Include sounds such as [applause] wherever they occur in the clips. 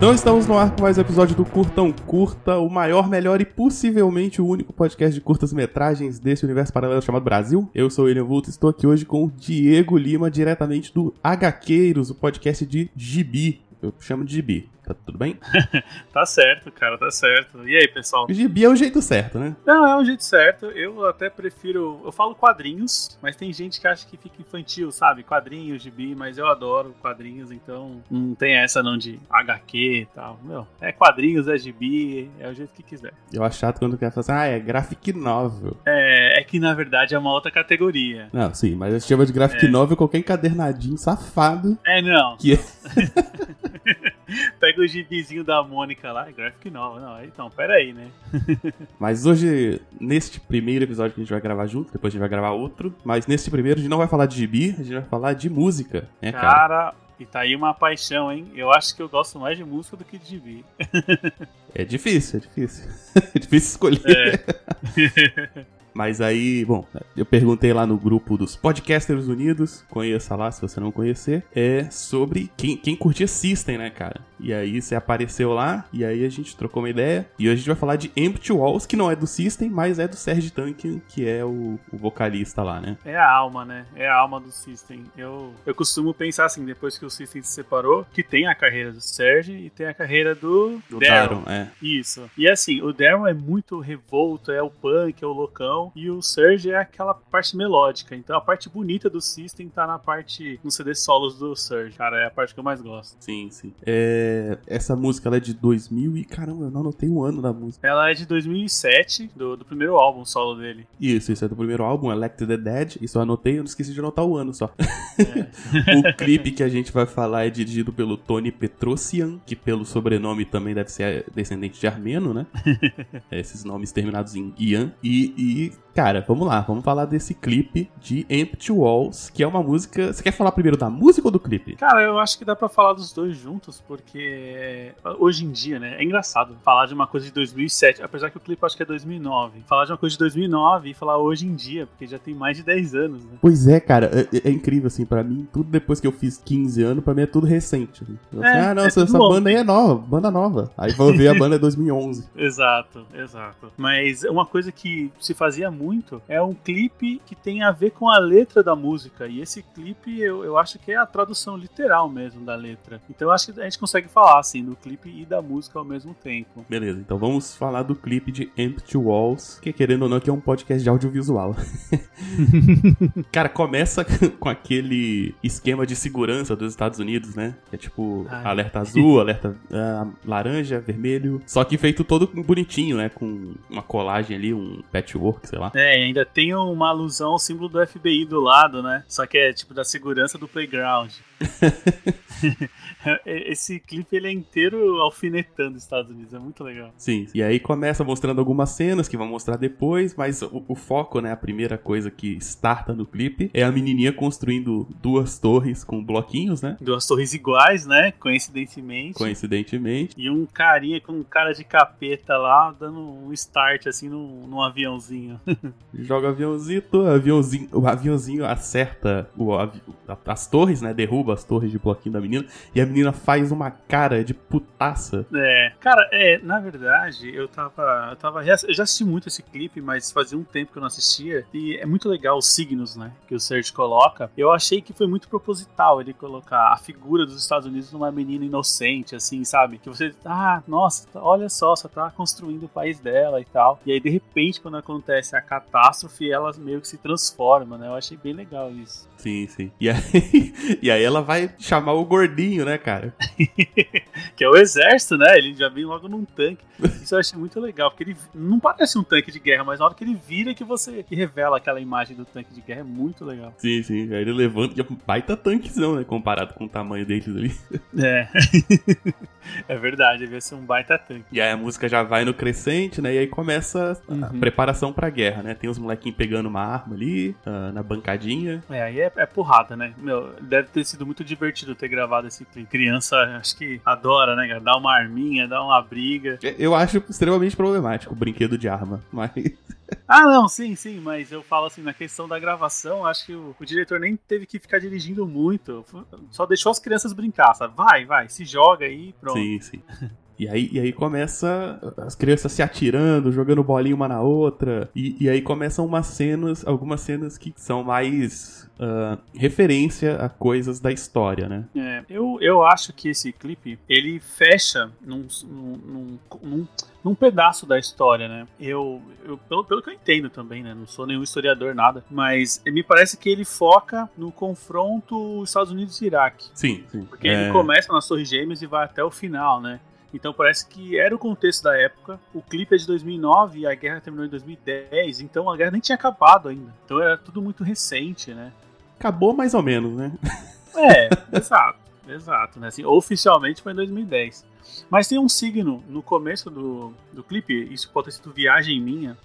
Então estamos no ar com mais episódio do Curtão Curta, o maior, melhor e possivelmente o único podcast de curtas metragens desse universo paralelo chamado Brasil. Eu sou o William Vulto e estou aqui hoje com o Diego Lima, diretamente do HQueiros, o podcast de Gibi. Eu chamo de Gibi. Tá tudo bem? [laughs] tá certo, cara, tá certo. E aí, pessoal? O gibi é o jeito certo, né? Não, é o jeito certo. Eu até prefiro. Eu falo quadrinhos, mas tem gente que acha que fica infantil, sabe? Quadrinhos, gibi, mas eu adoro quadrinhos, então não tem essa não de HQ e tal. Meu, é quadrinhos, é gibi, é o jeito que quiser. Eu acho chato quando quer falar assim, ah, é graphic novel. É, é que na verdade é uma outra categoria. Não, sim, mas eu chamo de graphic é. novel qualquer encadernadinho safado. É, não. Que... [laughs] [laughs] Pega o gibizinho da Mônica lá, é graphic novel. Não, então, pera aí, né? [laughs] mas hoje, neste primeiro episódio que a gente vai gravar junto, depois a gente vai gravar outro, mas nesse primeiro a gente não vai falar de gibi, a gente vai falar de música, né, cara? Cara, e tá aí uma paixão, hein? Eu acho que eu gosto mais de música do que de gibi. [laughs] é difícil, é difícil. [laughs] é difícil escolher. É. Mas aí, bom, eu perguntei lá no grupo dos Podcasters Unidos, conheça lá se você não conhecer, é sobre quem, quem curtia System, né, cara? E aí você apareceu lá, e aí a gente trocou uma ideia, e hoje a gente vai falar de Empty Walls, que não é do System, mas é do Serge Tankian, que é o, o, vocalista lá, né? É a alma, né? É a alma do System. Eu, eu costumo pensar assim, depois que o System se separou, que tem a carreira do Serge e tem a carreira do, do Daron. é. Isso. E assim, o Daron é muito revolto, é o punk, é o loucão, e o Surge é aquela parte melódica. Então a parte bonita do System tá na parte no CD solos do Surge. Cara, é a parte que eu mais gosto. Sim, sim. É... Essa música ela é de 2000 e caramba, eu não anotei o ano da música. Ela é de 2007, do, do primeiro álbum solo dele. Isso, isso é do primeiro álbum, Elect the Dead. Isso eu anotei, eu não esqueci de anotar o ano só. É. [laughs] o clipe que a gente vai falar é dirigido pelo Tony Petrosian, que pelo sobrenome também deve ser descendente de armeno, né? [laughs] Esses nomes terminados em Ian. E, e cara, vamos lá, vamos falar desse clipe de Empty Walls, que é uma música. Você quer falar primeiro da música ou do clipe? Cara, eu acho que dá para falar dos dois juntos, porque hoje em dia, né, é engraçado falar de uma coisa de 2007, apesar que o clipe acho que é 2009. Falar de uma coisa de 2009 e falar hoje em dia, porque já tem mais de 10 anos, né? Pois é, cara, é, é incrível, assim, para mim, tudo depois que eu fiz 15 anos, para mim é tudo recente. Assim. É, ah, não, é essa, essa banda aí é nova, banda nova. Aí vou ver a banda é 2011. [laughs] exato, exato. Mas uma coisa que se fazia fazia muito é um clipe que tem a ver com a letra da música. E esse clipe eu, eu acho que é a tradução literal mesmo da letra. Então eu acho que a gente consegue falar assim do clipe e da música ao mesmo tempo. Beleza, então vamos falar do clipe de Empty Walls, que querendo ou não, que é um podcast de audiovisual. [laughs] Cara, começa [laughs] com aquele esquema de segurança dos Estados Unidos, né? Que é tipo Ai. alerta azul, alerta uh, laranja, vermelho. Só que feito todo bonitinho, né? Com uma colagem ali, um patchwork sei lá. É, ainda tem uma alusão ao símbolo do FBI do lado, né? Só que é tipo da segurança do playground. [laughs] Esse clipe ele é inteiro alfinetando os Estados Unidos, é muito legal. Sim, e aí começa mostrando algumas cenas que vão mostrar depois, mas o, o, foco, né, a primeira coisa que starta no clipe é a menininha construindo duas torres com bloquinhos, né? Duas torres iguais, né? Coincidentemente. Coincidentemente. E um carinha com um cara de capeta lá dando um start assim num, num aviãozinho. [laughs] Joga aviãozinho, aviãozinho, o aviãozinho acerta o, as torres, né? Derruba as torres de bloquinho da menina e a menina faz uma cara de putaça. É, cara, é, na verdade, eu tava. Eu tava. Eu já assisti muito esse clipe, mas fazia um tempo que eu não assistia. E é muito legal os signos, né? Que o Serge coloca. Eu achei que foi muito proposital ele colocar a figura dos Estados Unidos numa menina inocente, assim, sabe? Que você. Ah, nossa, olha só, só tá construindo o país dela e tal. E aí, de repente, quando acontece a catástrofe, ela meio que se transforma, né? Eu achei bem legal isso. Sim, sim. E aí, [laughs] e aí ela vai chamar o gordinho, né, cara? [laughs] que é o exército, né? Ele já vem logo num tanque. Isso eu achei muito legal, porque ele não parece um tanque de guerra, mas na hora que ele vira que você que revela aquela imagem do tanque de guerra é muito legal. Sim, sim. Aí ele levanta, e é um baita tanquezão, né? Comparado com o tamanho deles ali. [laughs] É. [laughs] é verdade, devia ser um baita tanque. E aí a música já vai no crescente, né? E aí começa a uhum. preparação pra guerra, né? Tem os molequinhos pegando uma arma ali, uh, na bancadinha. É, aí é, é porrada, né? Meu, deve ter sido muito divertido ter gravado esse clipe. Criança, acho que adora, né? Dar uma arminha, dar uma briga. Eu acho extremamente problemático o brinquedo de arma, mas. [laughs] ah, não, sim, sim, mas eu falo assim, na questão da gravação, acho que o, o, diretor nem teve que ficar dirigindo muito, só deixou as crianças brincar, sabe? Vai, vai, se joga aí pronto. Sim, sim. [laughs] E aí, e aí começa as crianças se atirando, jogando bolinha uma na outra. E, e aí começam umas cenas, algumas cenas que são mais uh, referência a coisas da história, né? É, eu, eu acho que esse clipe, ele fecha num, num, num, num pedaço da história, né? Eu, eu pelo, pelo que eu entendo também, né? Não sou nenhum historiador, nada, mas me parece que ele foca no confronto Estados Unidos e Iraque. Sim, sim. Porque é... ele começa nas Torres Gêmeas e vai até o final, né? Então parece que era o contexto da época. O clipe é de 2009 e a guerra terminou em 2010, então a guerra nem tinha acabado ainda. Então era tudo muito recente, né? Acabou mais ou menos, né? É, [laughs] exato, exato, né? Assim, oficialmente foi em 2010. Mas tem um signo no começo do, do clipe, isso pode ter sido viagem minha,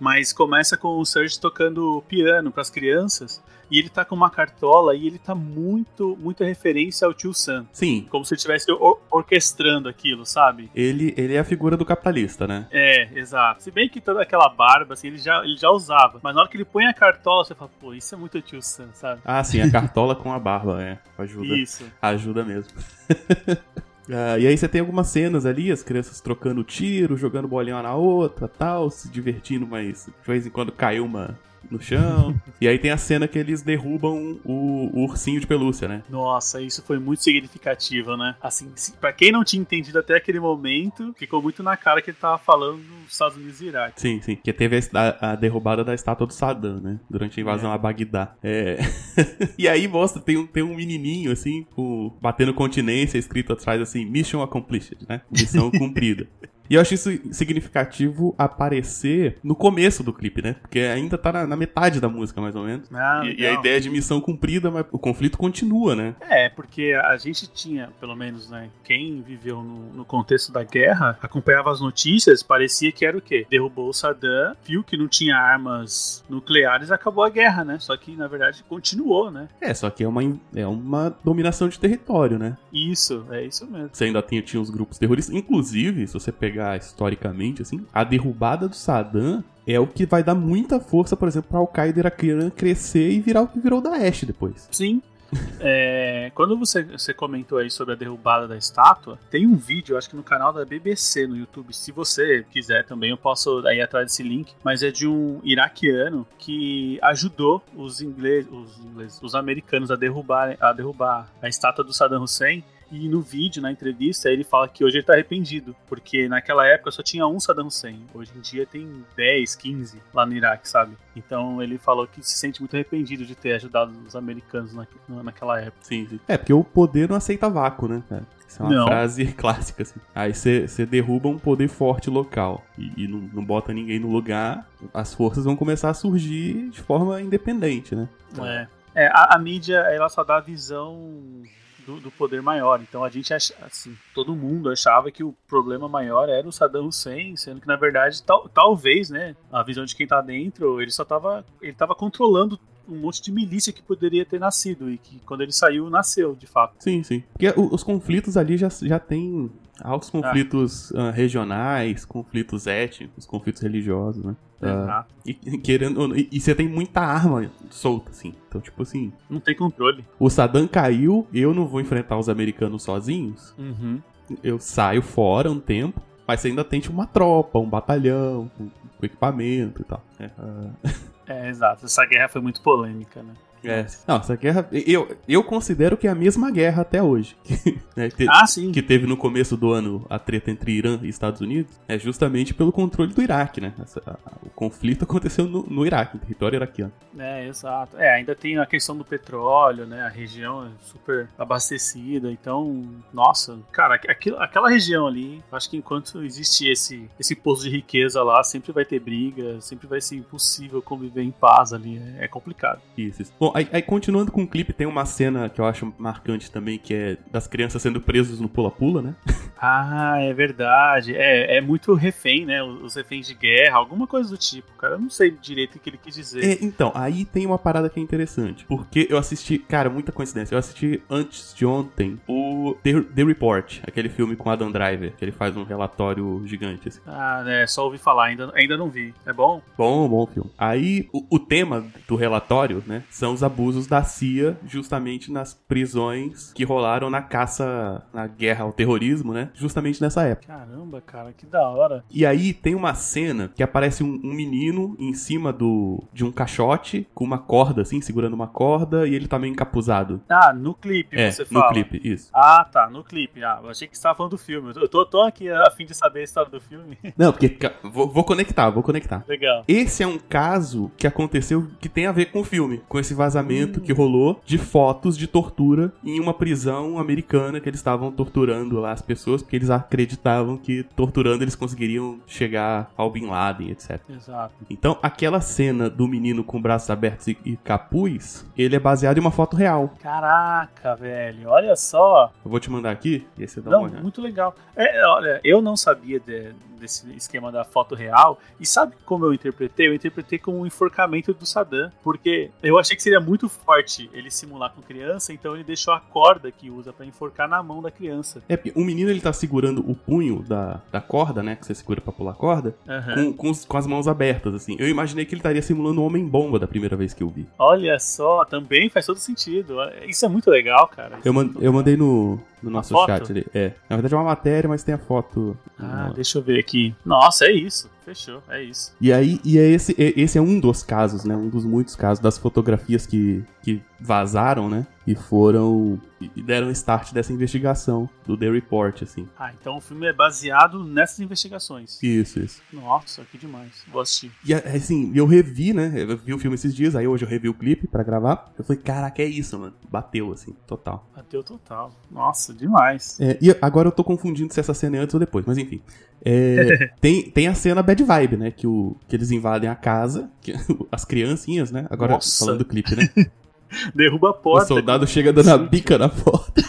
mas começa com o Serge tocando piano para as crianças e ele tá com uma cartola e ele tá muito, muita referência ao tio Sam. Sim. Como se ele estivesse or orquestrando aquilo, sabe? Ele, ele é a figura do capitalista, né? É, exato. Se bem que toda aquela barba, assim, ele já, ele já usava. Mas na hora que ele põe a cartola, você fala, pô, isso é muito tio Sam, sabe? Ah, sim, a cartola com a barba, é. Ajuda. Isso. Ajuda mesmo. [laughs] Uh, e aí você tem algumas cenas ali, as crianças trocando tiro, jogando bolinha uma na outra, tal, se divertindo, mas de vez em quando caiu uma, no chão. [laughs] e aí tem a cena que eles derrubam o, o, ursinho de pelúcia, né? Nossa, isso foi muito significativo, né? Assim, para quem não tinha entendido até aquele momento, ficou muito na cara que ele tava falando dos Estados Unidos e Iraque. Sim, sim. Que teve a, a derrubada da estátua do Saddam, né? Durante a invasão é. a Bagdá. É. [laughs] e aí mostra, tem um, tem um menininho, assim, com, batendo continência, escrito atrás assim, Mission Accomplished, né? Missão [laughs] cumprida. E eu acho isso significativo aparecer no começo do clipe, né? Porque ainda tá na, na metade da música, mais ou menos. Ah, e, e, a ideia de missão cumprida, mas o conflito continua, né? É, porque a gente tinha, pelo menos, né? Quem viveu no, no contexto da guerra, acompanhava as notícias, parecia que era o quê? Derrubou o Saddam, viu que não tinha armas nucleares, acabou a guerra, né? Só que, na verdade, continuou, né? É, só que é uma, é uma dominação de território, né? Isso, é isso mesmo. Você ainda tinha, tinha os grupos terroristas. Inclusive, se você pegar pegar historicamente, assim, a derrubada do Saddam é o que vai dar muita força, por exemplo, para Al-Qaeda iraquiana crescer e virar o que virou o Daesh depois. Sim. [laughs] É, quando você, você comentou aí sobre a derrubada da estátua, tem um vídeo, acho que no canal da BBC no YouTube. Se você quiser também, eu posso ir atrás desse link. Mas é de um iraquiano que ajudou os ingleses, os, os americanos a derrubar, a derrubar a estátua do Saddam Hussein e no vídeo, na entrevista, ele fala que hoje ele tá arrependido, porque naquela época só tinha um Saddam Hussein. Hoje em dia tem 10, 15 lá no Iraque, sabe? Então ele falou que se sente muito arrependido de ter ajudado os americanos na, naquela época. Sim, sim. É, porque o poder não aceita vácuo, né, cara? Isso é uma não. frase [laughs] clássica, assim. Aí você derruba um poder forte local e, e não, não, bota ninguém no lugar, as forças vão começar a surgir de forma independente, né? É. É, a, a mídia, ela só dá a visão do, do, poder maior. Então a gente assim, todo mundo achava que o problema maior era o Saddam Hussein, sendo que na verdade tal, talvez, né, a visão de quem tá dentro, ele só tava ele tava controlando um monte de milícia que poderia ter nascido e que quando ele saiu nasceu, de fato. Sim, sim. Porque os conflitos ali já, já tem altos conflitos ah. uh, regionais, conflitos étnicos, conflitos religiosos, né? Uh, e, querendo e, e, você tem muita arma solta, assim. Então, tipo assim. Não tem controle. O Saddam caiu, eu não vou enfrentar os americanos sozinhos. Uhum. Eu saio fora um tempo, mas você ainda tem tipo, uma tropa, um batalhão, com, com equipamento e tal. É, uh... é, exato. Essa guerra foi muito polêmica, né? É. Não, essa guerra. Eu, eu considero que é a mesma guerra até hoje. [laughs] né, que, ah, sim. Que teve no começo do ano a treta entre Irã e Estados Unidos. É justamente pelo controle do Iraque, né? Essa, a, o conflito [laughs] aconteceu no, no Iraque, no território iraquiano. É, exato. É, ainda tem a questão do petróleo, né? A região é super abastecida. Então, nossa, cara, aquilo, aquela região ali, acho que enquanto existe esse, esse poço de riqueza lá, sempre vai ter briga, sempre vai ser impossível conviver em paz ali. É, é complicado. Isso. isso. Bom, Bom, aí, aí, continuando com o clipe, tem uma cena que eu acho marcante também, que é das crianças sendo presas no pula-pula, né? [laughs] Ah, é verdade. É, é muito refém, né? Os reféns de guerra, alguma coisa do tipo, cara. Eu não sei direito o que ele quis dizer. É, então, aí tem uma parada que é interessante. Porque eu assisti, cara, muita coincidência. Eu assisti antes de ontem o The, The Report, aquele filme com Adam Driver, que ele faz um relatório gigante. Assim. Ah, né? Só ouvi falar, ainda, ainda não vi. É bom? Bom, bom filme. Aí o, o tema do relatório, né, são os abusos da CIA justamente nas prisões que rolaram na caça, na guerra ao terrorismo, né? justamente nessa época. Caramba, cara, que da hora. E aí tem uma cena que aparece um, um, menino em cima do de um caixote com uma corda, assim, segurando uma corda, e ele tá meio encapuzado. Ah, no clipe, é, você fala. no clipe, isso. Ah, tá, no clipe. Ah, eu achei que você tava falando do filme. Eu tô, tô aqui a fim de saber a história do filme. [laughs] Não, porque vou, vou conectar, vou conectar. Legal. Esse é um caso que aconteceu que tem a ver com o filme, com esse vazamento hum. que rolou de fotos de tortura em uma prisão americana que eles estavam torturando lá as pessoas porque eles acreditavam que torturando eles conseguiriam chegar ao Bin Laden, etc. Exato. Então, aquela cena do menino com braços abertos e, e capuz, ele é baseado em uma foto real. Caraca, velho, olha só. Eu vou te mandar aqui e aí você dá não, uma olhada. Muito legal. É, olha, eu não sabia de, desse esquema da foto real. E sabe como eu interpretei? Eu interpretei como um enforcamento do Saddam, porque eu achei que seria muito forte ele simular com criança, então ele deixou a corda que usa para enforcar na mão da criança. É, porque o menino ele tá segurando o punho da, da corda, né, que você segura para pular a corda, uhum. com, com, os, com, as mãos abertas, assim. Eu imaginei que ele estaria simulando o Homem-Bomba da primeira vez que eu vi. Olha só, também faz todo sentido. Isso é muito legal, cara. eu, man, eu mandei no, no nosso chat ali. É. Na verdade é uma matéria, mas tem a foto. Ah, no... deixa eu ver aqui. Nossa, é isso. Fechou, é isso. E aí, e é esse, esse é um dos casos, né? Um dos muitos casos das fotografias que, que vazaram, né? E foram. E deram start dessa investigação do The Report, assim. Ah, então o filme é baseado nessas investigações. Isso, isso. Nossa, que demais. Vou assistir. E assim, eu revi, né? Eu vi o filme esses dias, aí hoje eu revi o clipe pra gravar. Eu falei, caraca, é isso, mano. Bateu, assim, total. Bateu total. Nossa, demais. É, e agora eu tô confundindo se essa cena é antes ou depois, mas enfim. É, [laughs] tem, tem a cena bad vibe, né? Que, o, que eles invadem a casa, que, [laughs] as criancinhas, né? Agora Nossa. falando do clipe, né? [laughs] [laughs] Derruba a porta. O soldado chega dando a bica na porta.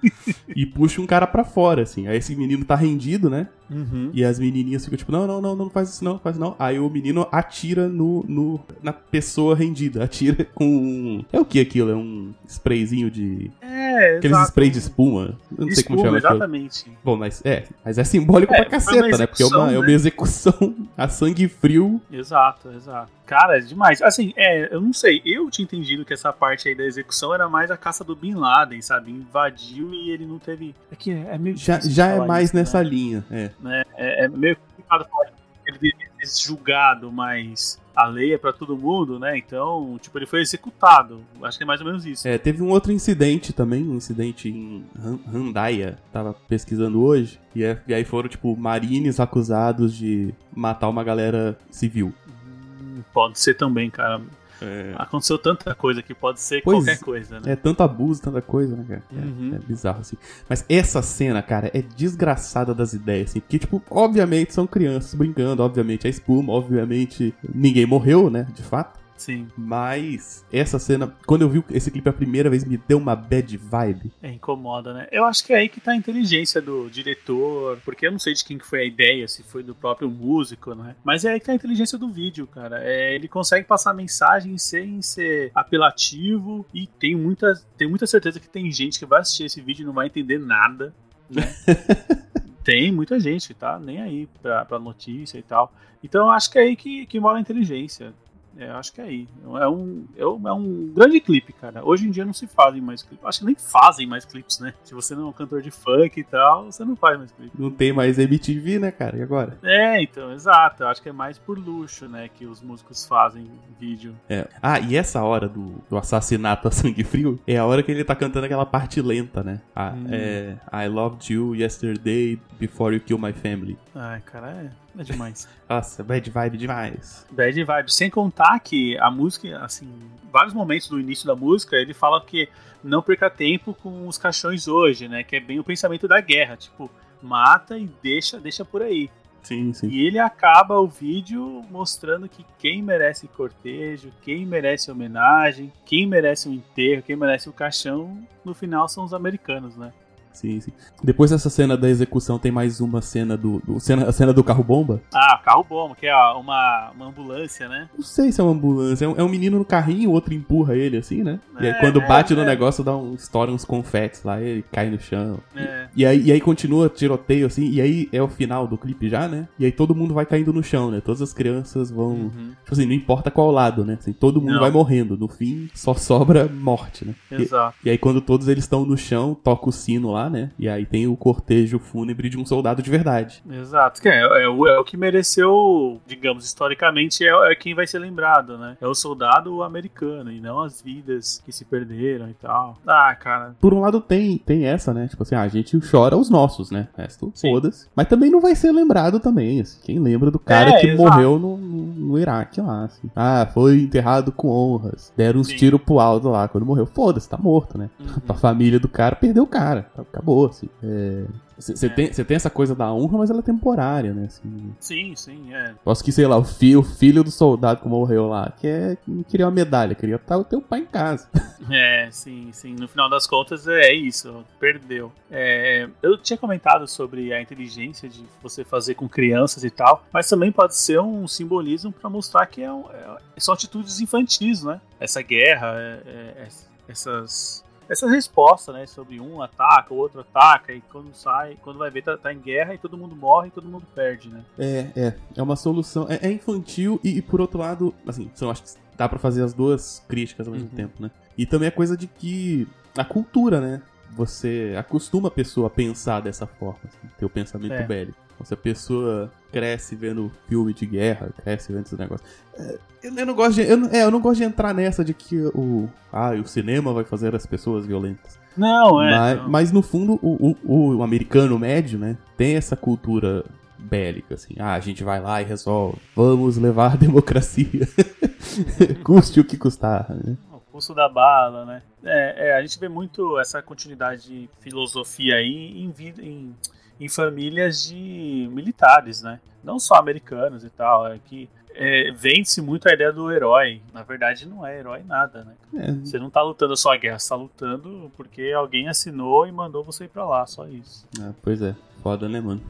[laughs] e puxa um cara pra fora, assim. Aí esse menino tá rendido, né? Uhum. E as menininhas ficam tipo, não, não, não, não faz isso não, faz não. Aí o menino atira no, no, na pessoa rendida. Atira com um... É o que aquilo? É um sprayzinho de... É, Aqueles exato. spray de espuma. Eu não sei como chama aquilo. exatamente. Bom, mas é, mas é simbólico É, pra caceta, né? Porque é uma, execução, é uma né? execução a sangue frio. Exato, exato. Cara, é demais. Assim, é, eu não sei, eu tinha entendido que essa parte aí da execução era mais a caça do Bin Laden, sabe? Invadiu e ele não teve. É que é meio Já, já é mais isso, nessa né? linha, é. né? É, é meio complicado falar que ele deveria ser julgado, mas a lei é pra todo mundo, né? Então, tipo, ele foi executado. Acho que é mais ou menos isso. É, teve um outro incidente também, um incidente em Han- Handaia, tava pesquisando hoje, e, é- e aí foram, tipo, marines acusados de matar uma galera civil. Hum, Pode ser também, cara. É, Aconteceu tanta coisa que pode ser Pois qualquer coisa, né? é tanto abuso, tanta coisa, né, cara? É- Uhum. É, bizarro, assim. Mas essa cena, cara, é desgraçada das ideias, assim. Porque, tipo, obviamente são crianças brincando, obviamente é espuma, obviamente ninguém morreu, né, de fato. Sim, Mas essa cena, quando eu vi esse clipe a primeira vez, me deu uma bad vibe. é incomoda, né? Eu acho que é aí que tá a inteligência do diretor, porque eu não sei de quem que foi a ideia, se foi do próprio músico, né? Mas é aí que tá a inteligência do vídeo, cara. É, ele consegue passar mensagem sem ser apelativo e tem muita, tem muita certeza que tem gente que vai assistir esse vídeo e não vai entender nada, né? [laughs] Tem muita gente, tá? Nem aí pra, pra notícia e tal. Então eu acho que é aí que, que mora a inteligência. É, acho que é aí. É um, é um, é um grande clipe, cara. Hoje em dia não se fazem mais clipes. Acho que nem fazem mais clipes, né? Se você não é um cantor de funk e tal, você não faz mais clipe. Não tem mais MTV, né, cara? E agora? É, então, exato. Eu acho que é mais por luxo, né? Que os músicos fazem vídeo. É. Ah, e essa hora do, do assassinato a sangue frio é a hora que ele tá cantando aquela parte lenta, né? Ah, Hum. é, I loved you yesterday before you kill my family. Ai, cara, é, é demais. [laughs] Nossa, bad vibe demais. Bad vibe. Sem contar que a música, assim, vários momentos do início da música, ele fala que não perca tempo com os caixões hoje, né? Que é bem o pensamento da guerra, tipo, mata e deixa, deixa por aí. Sim, sim. E ele acaba o vídeo mostrando que quem merece cortejo, quem merece homenagem, quem merece um enterro, quem merece o caixão, no final são os americanos, né? Sim, sim. Depois dessa cena da execução, tem mais uma cena do. do cena, a cena do carro-bomba? Ah, carro-bomba, que é uma, uma ambulância, né? Não sei se é uma ambulância. É um, é um menino no carrinho, o outro empurra ele, assim, né? É, e aí quando é, bate no é. negócio, dá um, estoura uns confetes lá, ele cai no chão. É. E aí, e aí continua tiroteio, assim, e aí é o final do clipe já, né? E aí todo mundo vai caindo no chão, né? Todas as crianças vão. Uhum. Tipo assim, não importa qual lado, né? Assim, todo mundo Não. vai morrendo. No fim, só sobra morte, né? E- Exato. E aí, quando todos eles estão no chão, toca o sino lá, né? E aí tem o cortejo fúnebre de um soldado de verdade. Exato, que é, é o, é o que mereceu, digamos, historicamente, é, é quem vai ser lembrado, né? É o soldado americano e não as vidas que se perderam e tal. Ah, cara, Por um lado, tem, tem essa, né? Tipo assim, ah, a gente chora os nossos, né? O resto, foda-se. Mas também não vai ser lembrado também, assim. Quem lembra do cara É, que exato. morreu no, no, Iraque lá, assim. Ah, foi enterrado com honras. Deram uns tiros pro alto lá quando morreu. Foda-se, tá morto, né? Uhum. [laughs] A família do cara perdeu o cara. Acabou, assim. Você É. tem, tem essa coisa da honra, mas ela é temporária, né? Assim, sim, sim, é. Posso que, sei lá, o filho, o filho do soldado que morreu lá, que é, não queria uma medalha, queria estar o teu pai em casa. [laughs] É, sim, sim. No final das contas é isso, perdeu. É, eu tinha comentado sobre a inteligência de você fazer com crianças e tal, mas também pode ser um simbolismo para mostrar que é um- é- são atitudes infantis, né? Essa guerra, é- é- é- essas essa resposta, né, sobre um ataca, o outro ataca e quando sai, quando vai ver tá, tá em guerra e todo mundo morre e todo mundo perde, né? É, é. É uma solução. É, é infantil e, e, por outro lado, assim, são, acho que dá pra fazer as duas críticas ao mesmo Uhum. tempo, né? E também a coisa de que a cultura, né? Você acostuma a pessoa a pensar dessa forma, assim, ter o pensamento É. bélico. Se a pessoa cresce vendo filme de guerra, cresce vendo esse negócio. É, eu, eu não gosto de, eu, não- é, eu não gosto de entrar nessa de que o, ah, o cinema vai fazer as pessoas violentas. Não, é. mas, não. mas, no fundo, o, o- o americano médio, né, tem essa cultura bélica, assim. Ah, a gente vai lá e resolve. Vamos levar a [laughs] democracia. [laughs] Custe o que custar, né? O custo da bala, né? É, é, a gente vê muito essa continuidade de filosofia aí em, vida, em, em famílias de militares, né? Não só americanos e tal. É que é, vende-se muito a ideia do herói. Na verdade, não é herói nada, né? É, Você não tá lutando só a guerra, você tá lutando porque alguém assinou e mandou você ir pra lá, só isso. ah, pois é. Foda, né, mano?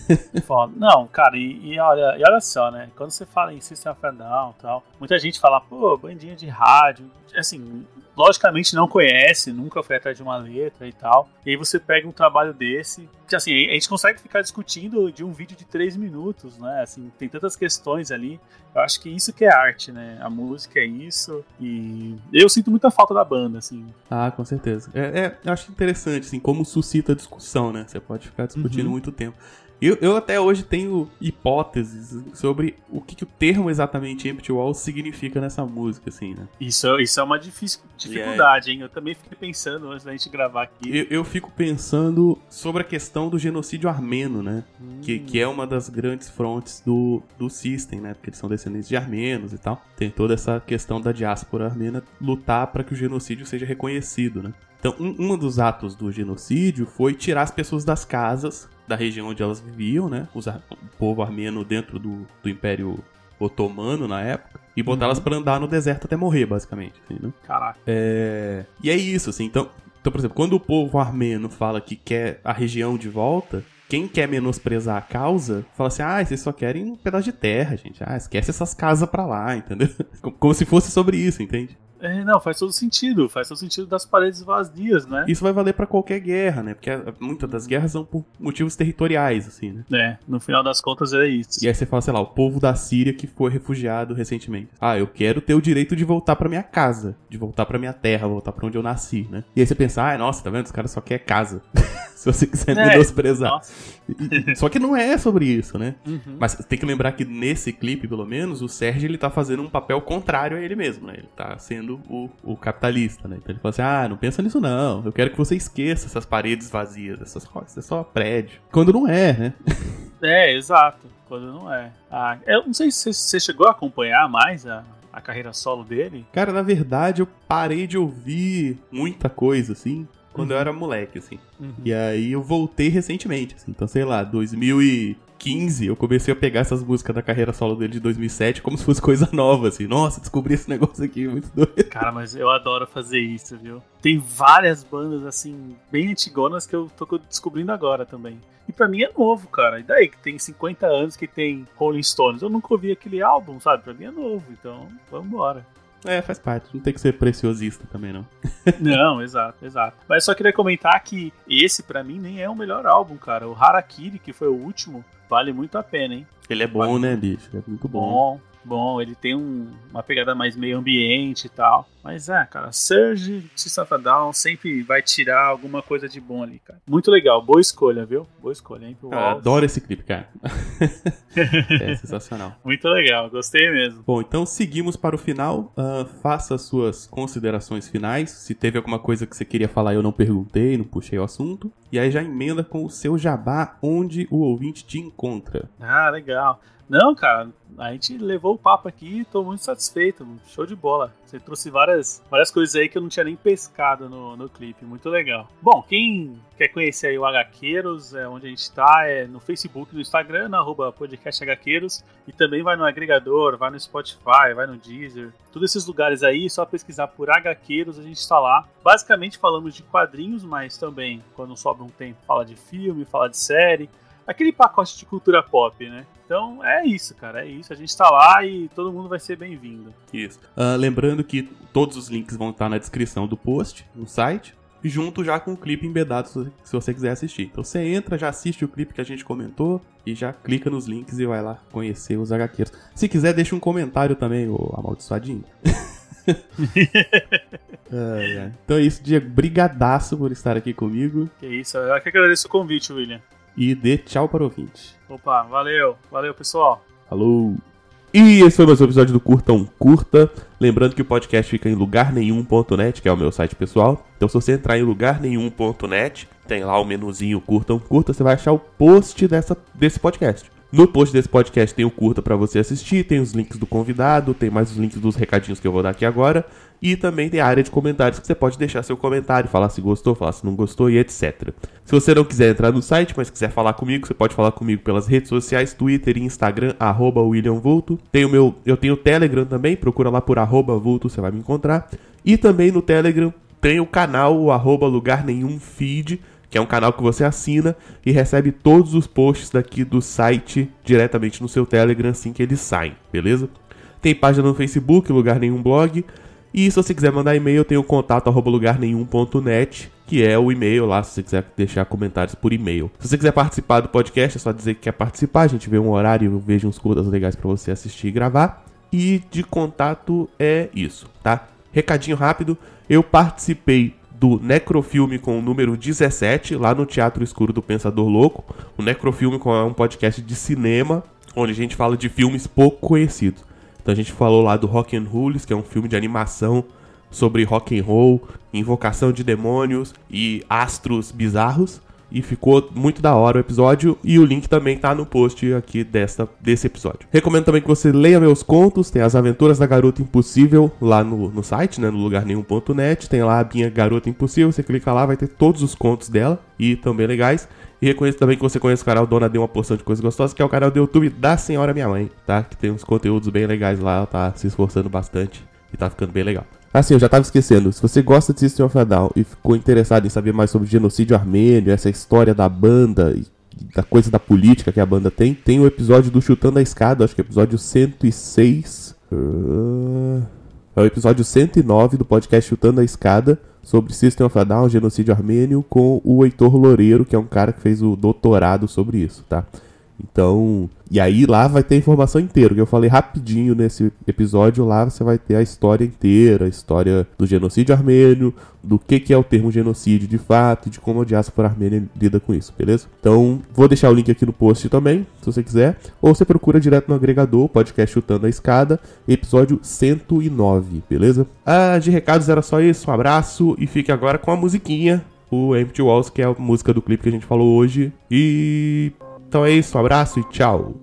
[laughs] Foda. Não, cara, e, e olha, e olha só, né? Quando você fala em System of a Down e tal, muita gente fala, pô, bandinha de rádio. Assim, logicamente não conhece, nunca foi atrás de uma letra e tal. E aí você pega um trabalho desse, que assim, a gente consegue ficar discutindo de um vídeo de três minutos, né? Assim, tem tantas questões ali. Eu acho que isso que é arte, né? A música é isso. E eu sinto muita falta da banda, assim. Ah, com certeza. É, é, eu acho interessante, assim, como suscita discussão, né? Você pode ficar discutindo Uhum. muito tempo. Eu, eu até hoje tenho hipóteses sobre o que, que o termo exatamente Empty Wall significa nessa música, assim, né? Isso, isso é uma difícil, dificuldade, hein? Eu também fiquei pensando antes da gente gravar aqui. Eu, eu fico pensando sobre a questão do genocídio armeno, né? Que, que é uma das grandes frontes do, do System, né? Porque eles são descendentes de armenos e tal. Tem toda essa questão da diáspora armena lutar para que o genocídio seja reconhecido, né? Então, um, um dos atos do genocídio foi tirar as pessoas das casas da região onde elas viviam, né? Os o povo armeno dentro do, do Império Otomano na época. E botá-las Uhum. pra andar no deserto até morrer, basicamente. Assim, né? Caraca. É, E é isso, assim. Então, então, por exemplo, quando o povo armeno fala que quer a região de volta, quem quer menosprezar a causa, fala assim: ah, vocês só querem um pedaço de terra, gente. Ah, esquece essas casas pra lá, entendeu? [laughs] Como- se fosse sobre isso, entende? É, não, faz todo sentido. Faz todo sentido das paredes vazias, né? Isso vai valer pra qualquer guerra, né? Porque ah, muitas das guerras são por motivos territoriais, assim, né? É, no final das contas é isso. E aí você fala, sei lá, o povo da Síria que foi refugiado recentemente. Ah, eu quero ter o direito de voltar pra minha casa, de voltar pra minha terra, voltar pra onde eu nasci, né? E aí você pensa, ah, nossa, tá vendo? Os caras só querem casa. [laughs] Se você quiser É, menosprezar. Só que não é sobre isso, né? Uhum. Mas tem que lembrar que nesse clipe, pelo menos, o Sérgio ele tá fazendo um papel contrário a ele mesmo, né? Ele tá sendo o, o capitalista, né? Então ele fala assim: ah, não pensa nisso não. Eu quero que você esqueça essas paredes vazias, essas roças, é só prédio. Quando não é, né? [laughs] É, exato. Quando não é. Ah, eu não sei se você chegou a acompanhar mais a, a carreira solo dele. Cara, na verdade, eu parei de ouvir muita coisa, assim, quando eu era moleque, assim. E aí eu voltei recentemente, assim. Então, sei lá, 2015, eu comecei a pegar essas músicas da carreira solo dele de 2007 como se fosse coisa nova, assim. Nossa, descobri esse negócio aqui, muito doido. Cara, mas eu adoro fazer isso, viu? Tem várias bandas, assim, bem antigonas que eu tô descobrindo agora também. E pra mim é novo, cara. E daí que tem 50 anos que tem Rolling Stones? Eu nunca ouvi aquele álbum, sabe? Pra mim é novo, então vamos embora. É, faz parte. Não tem que ser preciosista também, não. [laughs] não, exato, exato. Mas só queria comentar que esse, para mim, nem é o melhor álbum, cara. O Harakiri, que foi o último, vale muito a pena, hein? Ele é bom, vale né, bicho? É muito bom. Bom, bom, ele tem um, uma pegada mais meio ambiente e tal. Mas é, cara, Surge, System of Down sempre vai tirar alguma coisa de bom ali, cara. Muito legal, boa escolha, viu? Boa escolha, hein? Ah, adoro esse clipe, cara. [laughs] é sensacional. Muito legal, gostei mesmo. Bom, então seguimos para o final. Uh, faça suas considerações finais. Se teve alguma coisa que você queria falar eu não perguntei, não puxei o assunto. E aí já emenda com o seu jabá, onde o ouvinte te encontra. Ah, legal. Não, cara, a gente levou o papo aqui e tô muito satisfeito. Show de bola. Você trouxe várias, várias coisas aí que eu não tinha nem pescado no, no clipe. Muito legal. Bom, quem quer conhecer aí o HQueiros, é onde a gente tá, é no Facebook, no Instagram, na arroba podcast e também vai no agregador, vai no Spotify, vai no Deezer. Todos esses lugares aí, só pesquisar por HQueiros, a gente está lá. Basicamente falamos de quadrinhos, mas também, quando sobra um tempo, fala de filme, fala de série aquele pacote de cultura pop, né? Então é isso, cara, é isso. A gente tá lá e todo mundo vai ser bem-vindo. Isso. Uh, lembrando que todos os links vão estar na descrição do post, no site, junto já com o clipe embedado se você quiser assistir. Então você entra, já assiste o clipe que a gente comentou e já clica nos links e vai lá conhecer os HQs. Se quiser, deixa um comentário também, ô amaldiçoadinho. [laughs] é. Então é isso, Diego. Brigadaço por estar aqui comigo. Que isso, eu que agradeço o convite, William e dê tchau para o ouvinte. Opa, valeu, valeu pessoal. Falou. E esse foi mais um episódio do Curtão Curta. Lembrando que o podcast fica em lugarnenhum.net, que é o meu site pessoal. Então, se você entrar em lugarnenhum.net, tem lá o menuzinho Curtão Curta, você vai achar o post dessa, desse podcast. No post desse podcast tem o curta para você assistir, tem os links do convidado, tem mais os links dos recadinhos que eu vou dar aqui agora. E também tem a área de comentários que você pode deixar seu comentário, falar se gostou, falar se não gostou e etc. Se você não quiser entrar no site, mas quiser falar comigo, você pode falar comigo pelas redes sociais, Twitter e Instagram, arroba William Vulto. Tem o meu, eu tenho o Telegram também, procura lá por arroba Vulto, você vai me encontrar. E também no Telegram tem o canal, o arroba Lugar Nenhum Feed, que é um canal que você assina e recebe todos os posts daqui do site diretamente no seu Telegram assim que eles saem, beleza? Tem página no Facebook, Lugar Nenhum Blog. E se você quiser mandar e-mail, tem o contato arroba lugarnenhum.net, que é o e-mail lá, se você quiser deixar comentários por e-mail. Se você quiser participar do podcast, é só dizer que quer participar, a gente vê um horário, eu vejo uns curtas legais para você assistir e gravar. E de contato é isso, tá? Recadinho rápido, eu participei do Necrofilme com o número 17, lá no Teatro Escuro do Pensador Louco. O Necrofilme é um podcast de cinema, onde a gente fala de filmes pouco conhecidos. Então a gente falou lá do Rock and Rules, que é um filme de animação sobre rock and roll, invocação de demônios e astros bizarros. E ficou muito da hora o episódio. E o link também tá no post aqui dessa, desse episódio. Recomendo também que você leia meus contos. Tem as aventuras da Garota Impossível lá no, no site, né? No lugar nenhum.net. Tem lá a minha Garota Impossível. Você clica lá, vai ter todos os contos dela. E também legais. E reconheço também que você conhece o canal Dona Deu uma porção de coisas gostosas, que é o canal do YouTube da Senhora Minha Mãe, tá? Que tem uns conteúdos bem legais lá, ela tá se esforçando bastante e tá ficando bem legal. Assim, eu já tava esquecendo, se você gosta de System of a Down e ficou interessado em saber mais sobre genocídio armênio, essa história da banda e da coisa da política que a banda tem, tem o episódio do Chutando a Escada, acho que é episódio 106. Uh... É o episódio 109 do podcast Chutando a Escada sobre System of a Down, genocídio armênio, com o Heitor Loureiro, que é um cara que fez o doutorado sobre isso, tá? Então, e aí lá vai ter a informação inteira, que eu falei rapidinho nesse episódio, lá você vai ter a história inteira, a história do genocídio armênio, do que, que é o termo genocídio de fato de como a diáspora armênia lida com isso, beleza? Então, vou deixar o link aqui no post também, se você quiser, ou você procura direto no agregador, podcast Chutando a Escada, episódio 109, beleza? Ah, de recados era só isso, um abraço e fique agora com a musiquinha, o Empty Walls, que é a música do clipe que a gente falou hoje, e então é isso, um abraço e tchau.